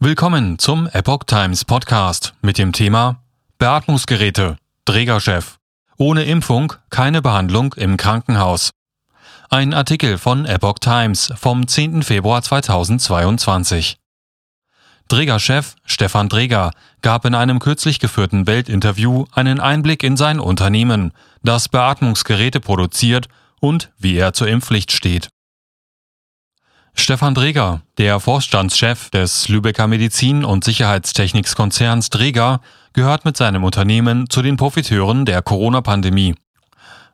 Willkommen zum Epoch Times Podcast mit dem Thema Beatmungsgeräte, Trägerchef. Ohne Impfung keine Behandlung im Krankenhaus. Ein Artikel von Epoch Times vom 10. Februar 2022. Trägerchef Stefan Träger gab in einem kürzlich geführten Weltinterview einen Einblick in sein Unternehmen, das Beatmungsgeräte produziert und wie er zur Impfpflicht steht. Stefan Dreger, der Vorstandschef des Lübecker Medizin- und Sicherheitstechnikskonzerns Dreger, gehört mit seinem Unternehmen zu den Profiteuren der Corona-Pandemie.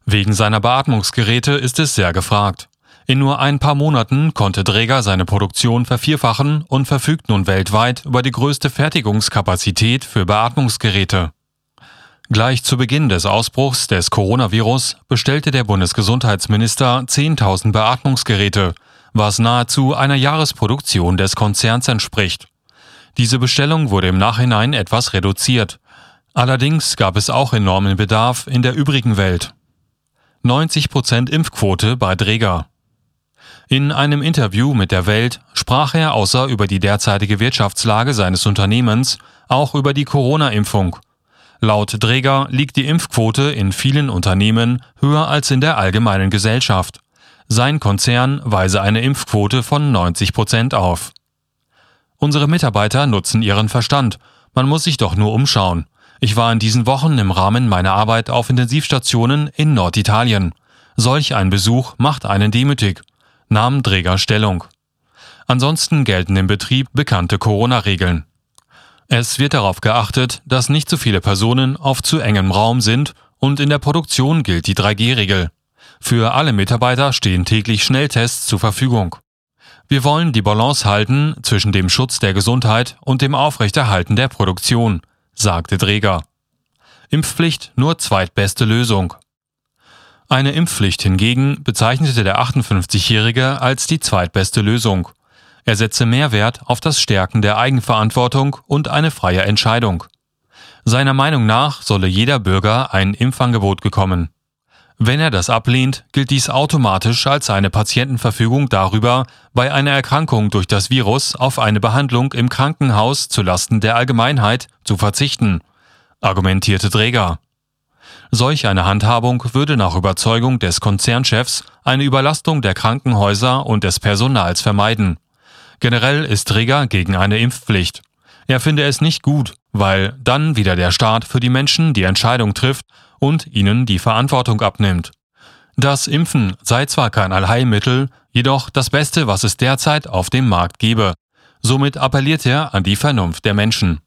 Wegen seiner Beatmungsgeräte ist es sehr gefragt. In nur ein paar Monaten konnte Dräger seine Produktion vervierfachen und verfügt nun weltweit über die größte Fertigungskapazität für Beatmungsgeräte. Gleich zu Beginn des Ausbruchs des Coronavirus bestellte der Bundesgesundheitsminister 10.000 Beatmungsgeräte, was nahezu einer Jahresproduktion des Konzerns entspricht. Diese Bestellung wurde im Nachhinein etwas reduziert. Allerdings gab es auch enormen Bedarf in der übrigen Welt. 90% Impfquote bei Dräger. In einem Interview mit der Welt sprach er außer über die derzeitige Wirtschaftslage seines Unternehmens auch über die Corona-Impfung. Laut Dräger liegt die Impfquote in vielen Unternehmen höher als in der allgemeinen Gesellschaft. Sein Konzern weise eine Impfquote von 90 Prozent auf. Unsere Mitarbeiter nutzen ihren Verstand. Man muss sich doch nur umschauen. Ich war in diesen Wochen im Rahmen meiner Arbeit auf Intensivstationen in Norditalien. Solch ein Besuch macht einen demütig, nahm Träger Stellung. Ansonsten gelten im Betrieb bekannte Corona-Regeln. Es wird darauf geachtet, dass nicht zu viele Personen auf zu engem Raum sind und in der Produktion gilt die 3G-Regel. Für alle Mitarbeiter stehen täglich Schnelltests zur Verfügung. Wir wollen die Balance halten zwischen dem Schutz der Gesundheit und dem Aufrechterhalten der Produktion, sagte Dräger. Impfpflicht nur zweitbeste Lösung. Eine Impfpflicht hingegen bezeichnete der 58-Jährige als die zweitbeste Lösung. Er setze mehr Wert auf das Stärken der Eigenverantwortung und eine freie Entscheidung. Seiner Meinung nach solle jeder Bürger ein Impfangebot bekommen. Wenn er das ablehnt, gilt dies automatisch als eine Patientenverfügung darüber, bei einer Erkrankung durch das Virus auf eine Behandlung im Krankenhaus zulasten der Allgemeinheit zu verzichten, argumentierte Träger. Solch eine Handhabung würde nach Überzeugung des Konzernchefs eine Überlastung der Krankenhäuser und des Personals vermeiden. Generell ist Träger gegen eine Impfpflicht. Er finde es nicht gut, weil dann wieder der Staat für die Menschen die Entscheidung trifft und ihnen die Verantwortung abnimmt. Das Impfen sei zwar kein Allheilmittel, jedoch das Beste, was es derzeit auf dem Markt gebe. Somit appelliert er an die Vernunft der Menschen.